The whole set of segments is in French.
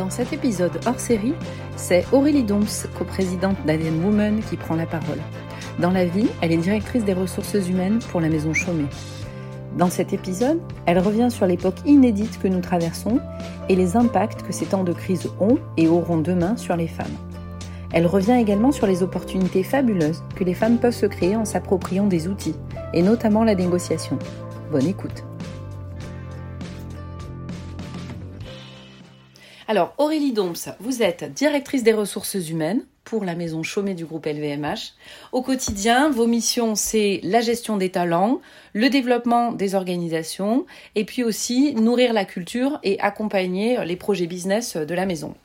Dans cet épisode hors série, c'est Aurélie Doms, coprésidente d'Alien Woman, qui prend la parole. Dans la vie, elle est directrice des ressources humaines pour la maison Chaumet. Dans cet épisode, elle revient sur l'époque inédite que nous traversons et les impacts que ces temps de crise ont et auront demain sur les femmes. Elle revient également sur les opportunités fabuleuses que les femmes peuvent se créer en s'appropriant des outils, et notamment la négociation. Bonne écoute. Alors, Aurélie Doms, vous êtes directrice des ressources humaines pour la maison Chaumet du groupe LVMH. Au quotidien, vos missions, c'est la gestion des talents, le développement des organisations, et puis aussi nourrir la culture et accompagner les projets business de la maison.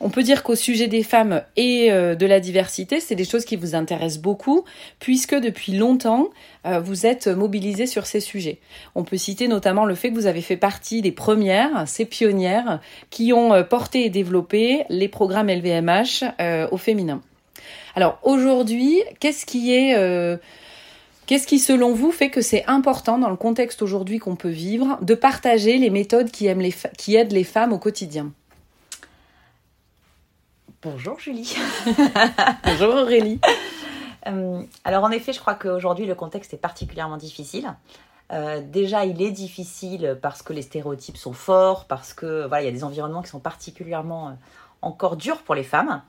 On peut dire qu'au sujet des femmes et euh, de la diversité, c'est des choses qui vous intéressent beaucoup, puisque depuis longtemps, euh, vous êtes mobilisés sur ces sujets. On peut citer notamment le fait que vous avez fait partie des premières, ces pionnières, qui ont euh, porté et développé les programmes LVMH au féminin. Alors aujourd'hui, qu'est-ce qui est... Qu'est-ce qui, selon vous, fait que c'est important dans le contexte aujourd'hui qu'on peut vivre de partager les méthodes qui, qui aident les femmes au quotidien? Bonjour Julie. Bonjour Aurélie. Euh, alors en effet, je crois qu'aujourd'hui le contexte est particulièrement difficile. Euh, déjà, il est difficile parce que les stéréotypes sont forts, parce que voilà, il y a des environnements qui sont particulièrement euh, encore durs pour les femmes,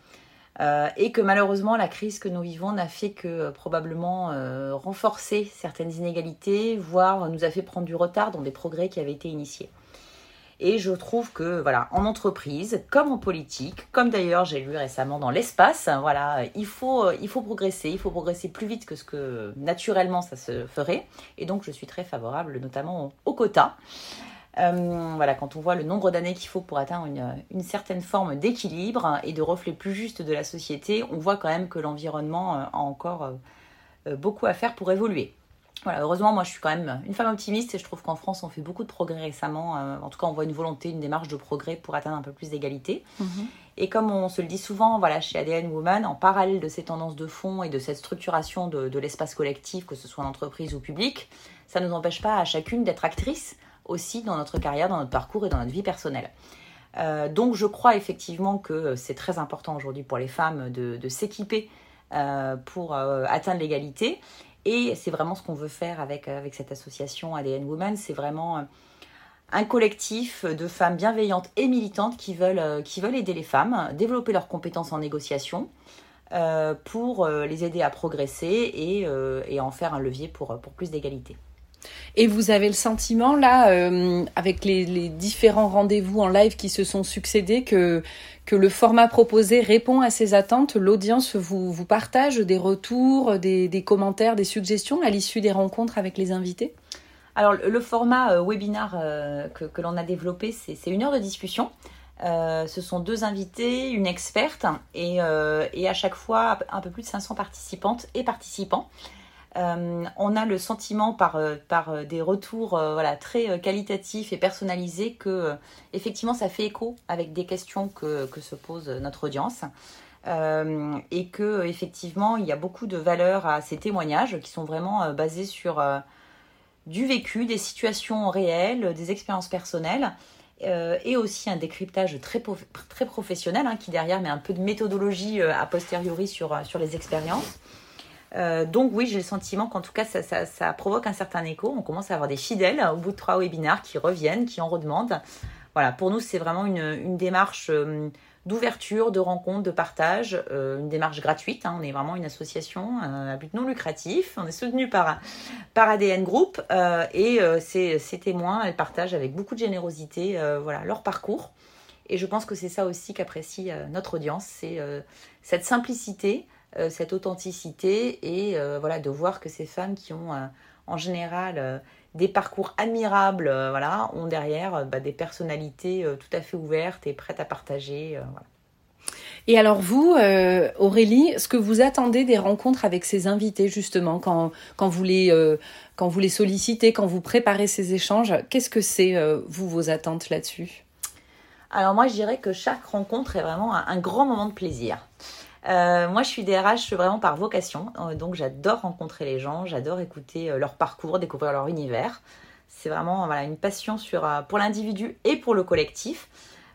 et que malheureusement la crise que nous vivons n'a fait que probablement renforcer certaines inégalités, voire nous a fait prendre du retard dans des progrès qui avaient été initiés. Et je trouve que, voilà, en entreprise, comme en politique, comme d'ailleurs j'ai lu récemment dans l'espace, voilà, il faut, il faut progresser, il faut progresser plus vite que ce que naturellement ça se ferait. Et donc je suis très favorable, notamment au, quota. Euh, voilà, quand on voit le nombre d'années qu'il faut pour atteindre une, certaine forme d'équilibre et de reflet plus juste de la société, on voit quand même que l'environnement a encore euh, beaucoup à faire pour évoluer heureusement, moi je suis quand même une femme optimiste et je trouve qu'en France on fait beaucoup de progrès récemment. Euh, en tout cas, on voit une volonté, une démarche de progrès pour atteindre un peu plus d'égalité. Mhm. Et comme on se le dit souvent, voilà, chez ADN Woman, en parallèle de ces tendances de fond et de cette structuration de, l'espace collectif, que ce soit en entreprise ou public, ça ne nous empêche pas à chacune d'être actrice aussi dans notre carrière, dans notre parcours et dans notre vie personnelle. Euh, donc je crois effectivement que c'est très important aujourd'hui pour les femmes de, s'équiper euh, pour atteindre l'égalité et c'est vraiment ce qu'on veut faire avec, euh, cette association ADN Women. C'est vraiment euh, un collectif de femmes bienveillantes et militantes qui veulent, euh, qui veulent aider les femmes, développer leurs compétences en négociation pour les aider à progresser et, en faire un levier pour plus d'égalité. Et vous avez le sentiment, là, euh, avec les, différents rendez-vous en live qui se sont succédés, que, que le format proposé répond à ces attentes? L'audience vous, vous partage des retours, des, commentaires, des suggestions à l'issue des rencontres avec les invités? Alors, le format euh, webinar euh, que, l'on a développé, c'est une heure de discussion. ce sont deux invités, une experte et, et, à chaque fois un peu plus de 500 participantes et participants. Euh, on a le sentiment par, euh, euh, des retours très qualitatifs et personnalisés que effectivement ça fait écho avec des questions que, se pose notre audience. et que effectivement il y a beaucoup de valeur à ces témoignages qui sont vraiment basés sur du vécu, des situations réelles, des expériences personnelles et aussi un décryptage très, professionnel hein, qui derrière met un peu de méthodologie a posteriori sur les expériences. Euh, donc oui, j'ai le sentiment qu'en tout cas, ça, provoque un certain écho. On commence à avoir des fidèles au bout de trois webinaires qui reviennent, qui en redemandent. Voilà, pour nous, c'est vraiment une, démarche euh, d'ouverture, de rencontre, de partage, euh, une démarche gratuite. Hein. On est vraiment une association à but non lucratif. On est soutenu par, par ADN Group et ces, ces, témoins, elles partagent avec beaucoup de générosité voilà, leur parcours. Et je pense que c'est ça aussi qu'apprécie notre audience, c'est cette simplicité, euh, cette authenticité et euh, voilà de voir que ces femmes qui ont euh, en général des parcours admirables, voilà, ont derrière bah, des personnalités tout à fait ouvertes et prêtes à partager. Et alors vous, Aurélie, ce que vous attendez des rencontres avec ces invités justement, quand, quand, vous, les, quand vous les sollicitez, quand vous préparez ces échanges, qu'est-ce que c'est, vous, vos attentes là-dessus? Alors moi, je dirais que chaque rencontre est vraiment un grand moment de plaisir. Euh, moi, je suis DRH vraiment par vocation, euh, donc j'adore rencontrer les gens, j'adore écouter euh, leur parcours, découvrir leur univers. C'est vraiment voilà, une passion pour l'individu et pour le collectif.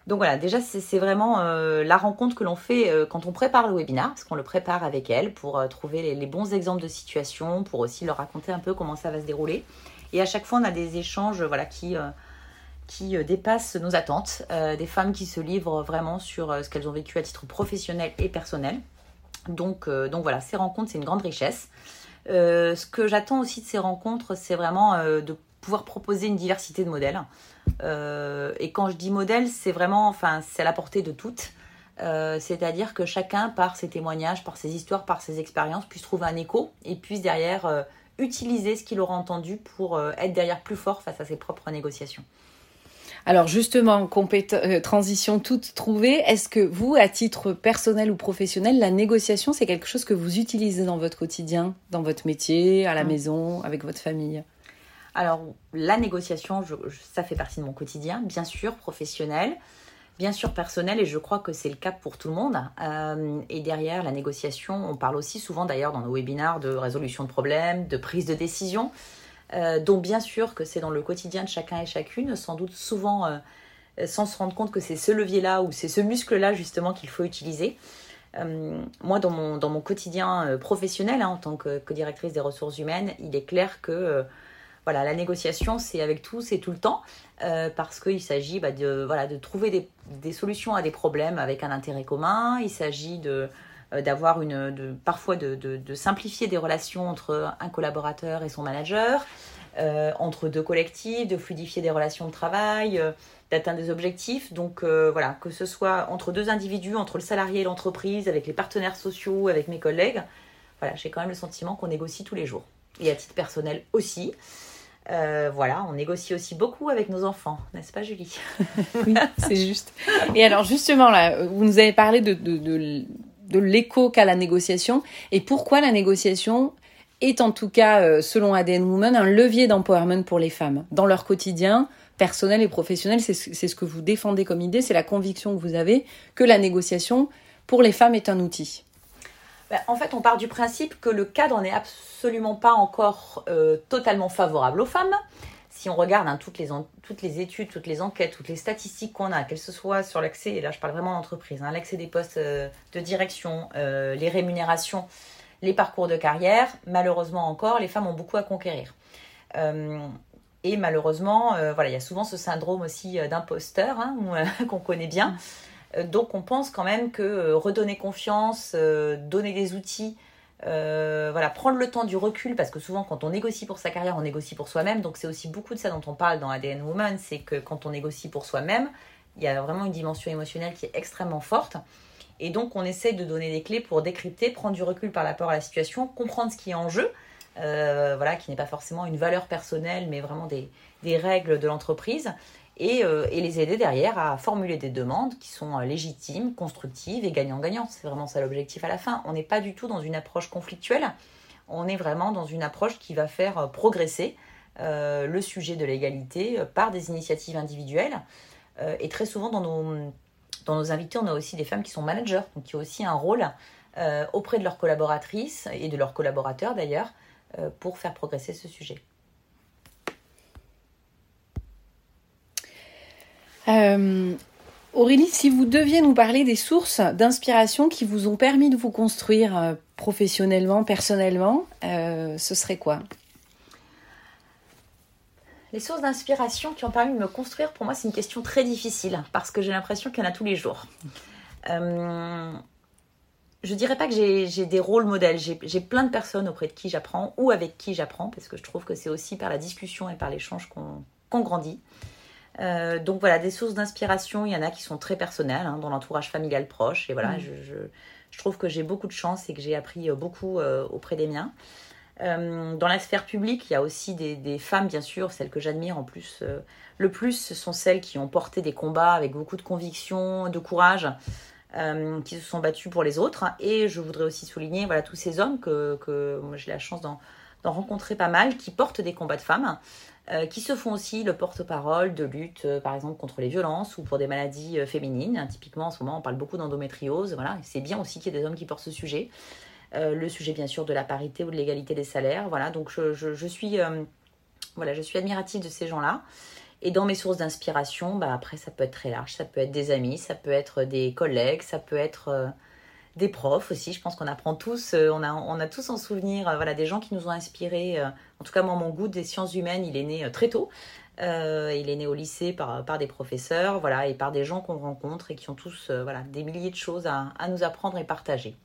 Donc voilà, déjà c'est vraiment la rencontre que l'on fait quand on prépare le webinaire, parce qu'on le prépare avec elles pour trouver les, bons exemples de situation, pour aussi leur raconter un peu comment ça va se dérouler. Et à chaque fois, on a des échanges voilà, qui, qui dépassent nos attentes, des femmes qui se livrent vraiment sur ce qu'elles ont vécu à titre professionnel et personnel. Donc, donc voilà, ces rencontres, c'est une grande richesse. Euh, ce que j'attends aussi de ces rencontres, c'est vraiment euh, de pouvoir proposer une diversité de modèles. Euh, et quand je dis modèle, c'est vraiment, enfin, c'est à la portée de toutes. C'est-à-dire que chacun, par ses témoignages, par ses histoires, par ses expériences, puisse trouver un écho et puisse derrière utiliser ce qu'il aura entendu pour être derrière plus fort face à ses propres négociations. Alors justement, euh, transition toute trouvée, est-ce que vous, à titre personnel ou professionnel, la négociation, c'est quelque chose que vous utilisez dans votre quotidien, dans votre métier, à la mm. maison, avec votre famille? Alors la négociation, ça fait partie de mon quotidien, bien sûr, professionnel. Bien sûr personnel, et je crois que c'est le cas pour tout le monde. Euh, et derrière la négociation, on parle aussi souvent d'ailleurs dans nos webinaires de résolution de problèmes, de prise de décision. Euh, dont bien sûr que c'est dans le quotidien de chacun et chacune, sans doute souvent euh, sans se rendre compte que c'est ce levier-là ou c'est ce muscle-là justement qu'il faut utiliser. Euh, moi, dans mon, quotidien professionnel, hein, en tant que, directrice des ressources humaines, il est clair que voilà, la négociation, c'est avec tout, c'est tout le temps, parce qu'il s'agit bah, de, voilà, de trouver des, des, solutions à des problèmes avec un intérêt commun, il s'agit de d'avoir une de, parfois de, simplifier des relations entre un collaborateur et son manager euh, entre deux collectifs, de fluidifier des relations de travail, euh, d'atteindre des objectifs. Donc euh, voilà, que ce soit entre deux individus, entre le salarié et l'entreprise, avec les partenaires sociaux, avec mes collègues, voilà, j'ai quand même le sentiment qu'on négocie tous les jours. Et à titre personnel aussi. voilà, on négocie aussi beaucoup avec nos enfants, n'est-ce pas Julie? Oui, c'est juste. Et alors justement, là, vous nous avez parlé de, de l'écho qu'a la négociation et pourquoi la négociation est en tout cas, euh, selon ADN Women, un levier d'empowerment pour les femmes dans leur quotidien personnel et professionnel. C'est ce que vous défendez comme idée, c'est la conviction que vous avez que la négociation pour les femmes est un outil. Ben, en fait, on part du principe que le cadre n'est absolument pas encore euh, totalement favorable aux femmes. Si on regarde hein, toutes, les études, toutes les enquêtes, toutes les statistiques qu'on a, qu'elles ce soit sur l'accès, et là je parle vraiment d'entreprise, hein, l'accès des postes euh, de direction, les rémunérations, les parcours de carrière, malheureusement encore, les femmes ont beaucoup à conquérir. Euh, et malheureusement, euh, voilà, il y a souvent ce syndrome aussi euh, d'imposteur hein, qu'on connaît bien. donc on pense quand même que redonner confiance, donner des outils, voilà, prendre le temps du recul, parce que souvent quand on négocie pour sa carrière, on négocie pour soi-même. Donc c'est aussi beaucoup de ça dont on parle dans ADN Woman, c'est que quand on négocie pour soi-même, il y a vraiment une dimension émotionnelle qui est extrêmement forte. Et donc, on essaye de donner des clés pour décrypter, prendre du recul par rapport à la situation, comprendre ce qui est en jeu, euh, voilà, qui n'est pas forcément une valeur personnelle, mais vraiment des, règles de l'entreprise, euh, et, les aider derrière à formuler des demandes qui sont euh, légitimes, constructives et gagnant-gagnant. C'est vraiment ça l'objectif à la fin. On n'est pas du tout dans une approche conflictuelle, on est vraiment dans une approche qui va faire progresser le sujet de l'égalité par des initiatives individuelles. et très souvent dans nos dans invités, on a aussi des femmes qui sont managers, donc qui ont aussi un rôle euh, auprès de leurs collaboratrices et de leurs collaborateurs d'ailleurs euh, pour faire progresser ce sujet. Euh, Aurélie, si vous deviez nous parler des sources d'inspiration qui vous ont permis de vous construire professionnellement, personnellement, ce serait quoi? Les sources d'inspiration qui ont permis de me construire, pour moi, c'est une question très difficile parce que j'ai l'impression qu'il y en a tous les jours. Euh, je dirais pas que j'ai des rôles modèles. J'ai plein de personnes auprès de qui j'apprends ou avec qui j'apprends parce que je trouve que c'est aussi par la discussion et par l'échange qu'on grandit. Euh, donc voilà, des sources d'inspiration, il y en a qui sont très personnelles, hein, dans l'entourage familial proche. Et voilà, mmh. je, trouve que j'ai beaucoup de chance et que j'ai appris beaucoup euh, auprès des miens. Euh, dans la sphère publique, il y a aussi des, femmes, bien sûr, celles que j'admire en plus. Euh, le plus, ce sont celles qui ont porté des combats avec beaucoup de conviction, de courage, euh, qui se sont battues pour les autres. Et je voudrais aussi souligner voilà, tous ces hommes que, que j'ai la chance d'en rencontrer pas mal, qui portent des combats de femmes, qui se font aussi le porte-parole de lutte, par exemple, contre les violences ou pour des maladies féminines. Typiquement, en ce moment, on parle beaucoup d'endométriose. Voilà. C'est bien aussi qu'il y ait des hommes qui portent ce sujet. Euh, le sujet bien sûr de la parité ou de l'égalité des salaires. Voilà, donc je, suis, euh, voilà, je suis admirative de ces gens-là. Et dans mes sources d'inspiration, bah, après, ça peut être très large. Ça peut être des amis, ça peut être des collègues, ça peut être euh, des profs aussi. Je pense qu'on apprend tous, euh, on, a, tous en souvenir euh, voilà, des gens qui nous ont inspirés. en tout cas, moi, mon goût des sciences humaines, il est né très tôt. il est né au lycée par, des professeurs voilà, et par des gens qu'on rencontre et qui ont tous voilà, des milliers de choses à nous apprendre et partager.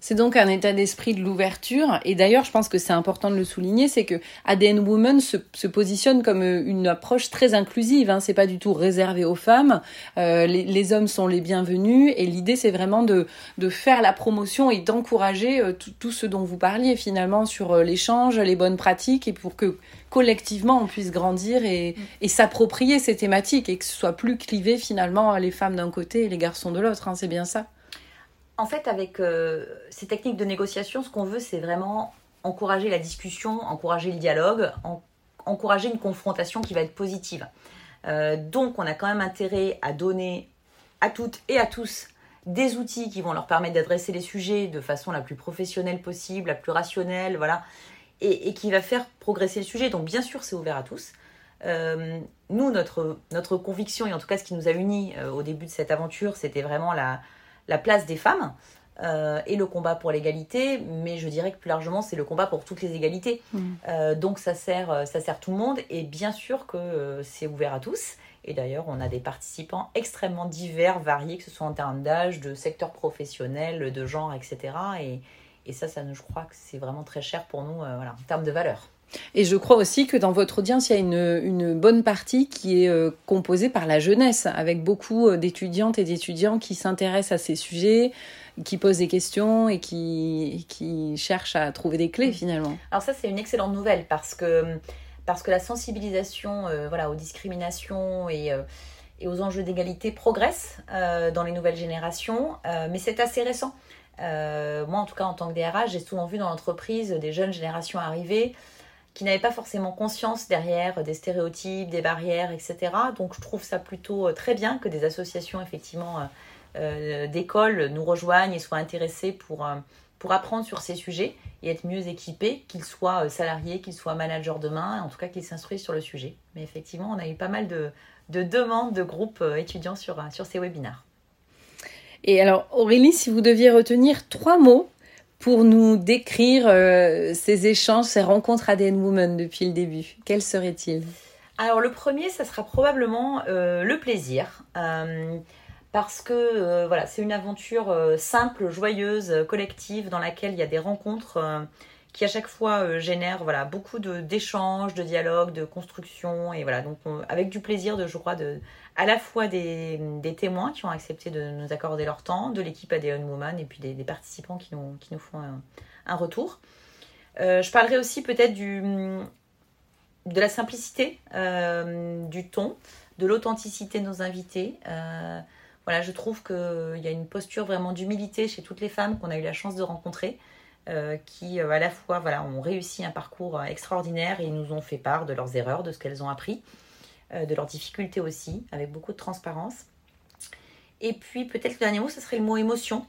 C'est donc un état d'esprit de l'ouverture. Et d'ailleurs, je pense que c'est important de le souligner, c'est que ADN Women se, positionne comme euh, une approche très inclusive. Hein. C'est pas du tout réservé aux femmes. Euh, les, hommes sont les bienvenus. Et l'idée, c'est vraiment de, de faire la promotion et d'encourager euh, tout, ce dont vous parliez finalement sur l'échange, les bonnes pratiques, et pour que collectivement on puisse grandir et, mm. et s'approprier ces thématiques et que ce soit plus clivé finalement les femmes d'un côté et les garçons de l'autre. Hein. C'est bien ça. En fait, avec euh, ces techniques de négociation, ce qu'on veut, c'est vraiment encourager la discussion, encourager le dialogue, encourager une confrontation qui va être positive. Euh, donc, on a quand même intérêt à donner à toutes et à tous des outils qui vont leur permettre d'adresser les sujets de façon la plus professionnelle possible, la plus rationnelle, voilà, et, qui va faire progresser le sujet. Donc, bien sûr, c'est ouvert à tous. Euh, nous, notre, notre conviction, et en tout cas ce qui nous a unis au début de cette aventure, c'était vraiment la, la place des femmes euh, et le combat pour l'égalité, mais je dirais que plus largement, c'est le combat pour toutes les égalités. Mm. Euh, donc ça sert, euh, ça sert tout le monde, et bien sûr que c'est ouvert à tous. Et d'ailleurs, on a des participants extrêmement divers, variés, que ce soit en termes d'âge, de secteur professionnel, de genre, etc. Et, et ça, ça, je crois que c'est vraiment très cher pour nous voilà, en termes de valeur. Et je crois aussi que dans votre audience, il y a une, une bonne partie qui est euh, composée par la jeunesse, avec beaucoup euh, d'étudiantes et d'étudiants qui s'intéressent à ces sujets, qui posent des questions et qui, qui cherchent à trouver des clés mm. finalement. Alors ça, c'est une excellente nouvelle parce que, parce que la sensibilisation euh, voilà, aux discriminations et, et aux enjeux d'égalité progresse dans les nouvelles générations, mais c'est assez récent. moi, en tout cas, en tant que DRH, j'ai souvent vu dans l'entreprise des jeunes générations arriver qui n'avaient pas forcément conscience derrière des stéréotypes, des barrières, etc. Donc je trouve ça plutôt euh, très bien que des associations effectivement euh, euh, d'écoles nous rejoignent et soient intéressées pour, pour apprendre sur ces sujets et être mieux équipés, qu'ils soient salariés, qu'ils soient managers demain, en tout cas qu'ils s'instruisent sur le sujet. Mais effectivement, on a eu pas mal de, de demandes de groupes étudiants sur, sur ces webinaires. Et alors Aurélie, si vous deviez retenir trois mots pour nous décrire euh, ces échanges, ces rencontres ADN Woman depuis le début Quels seraient-ils Alors le premier, ça sera probablement euh, le plaisir. Euh, parce que voilà, c'est une aventure simple, joyeuse, collective, dans laquelle il y a des rencontres qui à chaque fois génèrent beaucoup d'échanges, de, dialogues, de construction. Et voilà, donc avec du plaisir, de, je crois, de, à la fois des, témoins qui ont accepté de nous accorder leur temps, de l'équipe ADN Woman et puis des, participants qui nous, font un, retour. Euh, je parlerai aussi peut-être de la simplicité euh, du ton, de l'authenticité de nos invités. Euh, voilà, je trouve qu'il y a une posture vraiment d'humilité chez toutes les femmes qu'on a eu la chance de rencontrer. qui à la fois ont réussi un parcours extraordinaire et nous ont fait part de leurs erreurs, de ce qu'elles ont appris. Euh, de leurs difficultés aussi, avec beaucoup de transparence. Et puis peut-être le dernier mot, ce serait le mot émotion.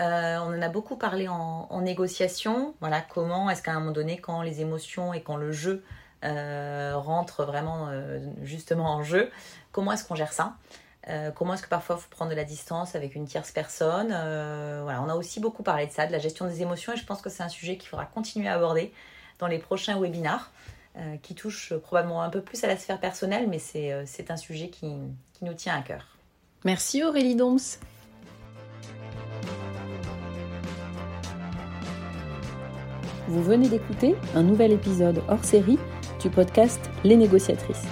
Euh, on en a beaucoup parlé en, négociation. Voilà, comment est-ce qu'à un moment donné, quand les émotions et quand le jeu euh, rentrent vraiment justement en jeu, comment est-ce qu'on gère ça? Comment est-ce que parfois il faut prendre de la distance avec une tierce personne? Voilà, on a aussi beaucoup parlé de ça, de la gestion des émotions, et je pense que c'est un sujet qu'il faudra continuer à aborder dans les prochains webinars. Euh, qui touche probablement un peu plus à la sphère personnelle, mais c'est euh, un sujet qui, qui, nous tient à cœur. Merci Aurélie Doms. Vous venez d'écouter un nouvel épisode hors série du podcast Les négociatrices.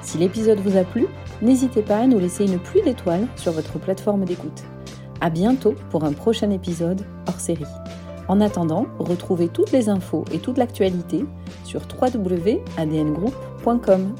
Si l'épisode vous a plu, n'hésitez pas à nous laisser une pluie d'étoiles sur votre plateforme d'écoute. À bientôt pour un prochain épisode hors série. En attendant, retrouvez toutes les infos et toute l'actualité sur www.adngroup.com.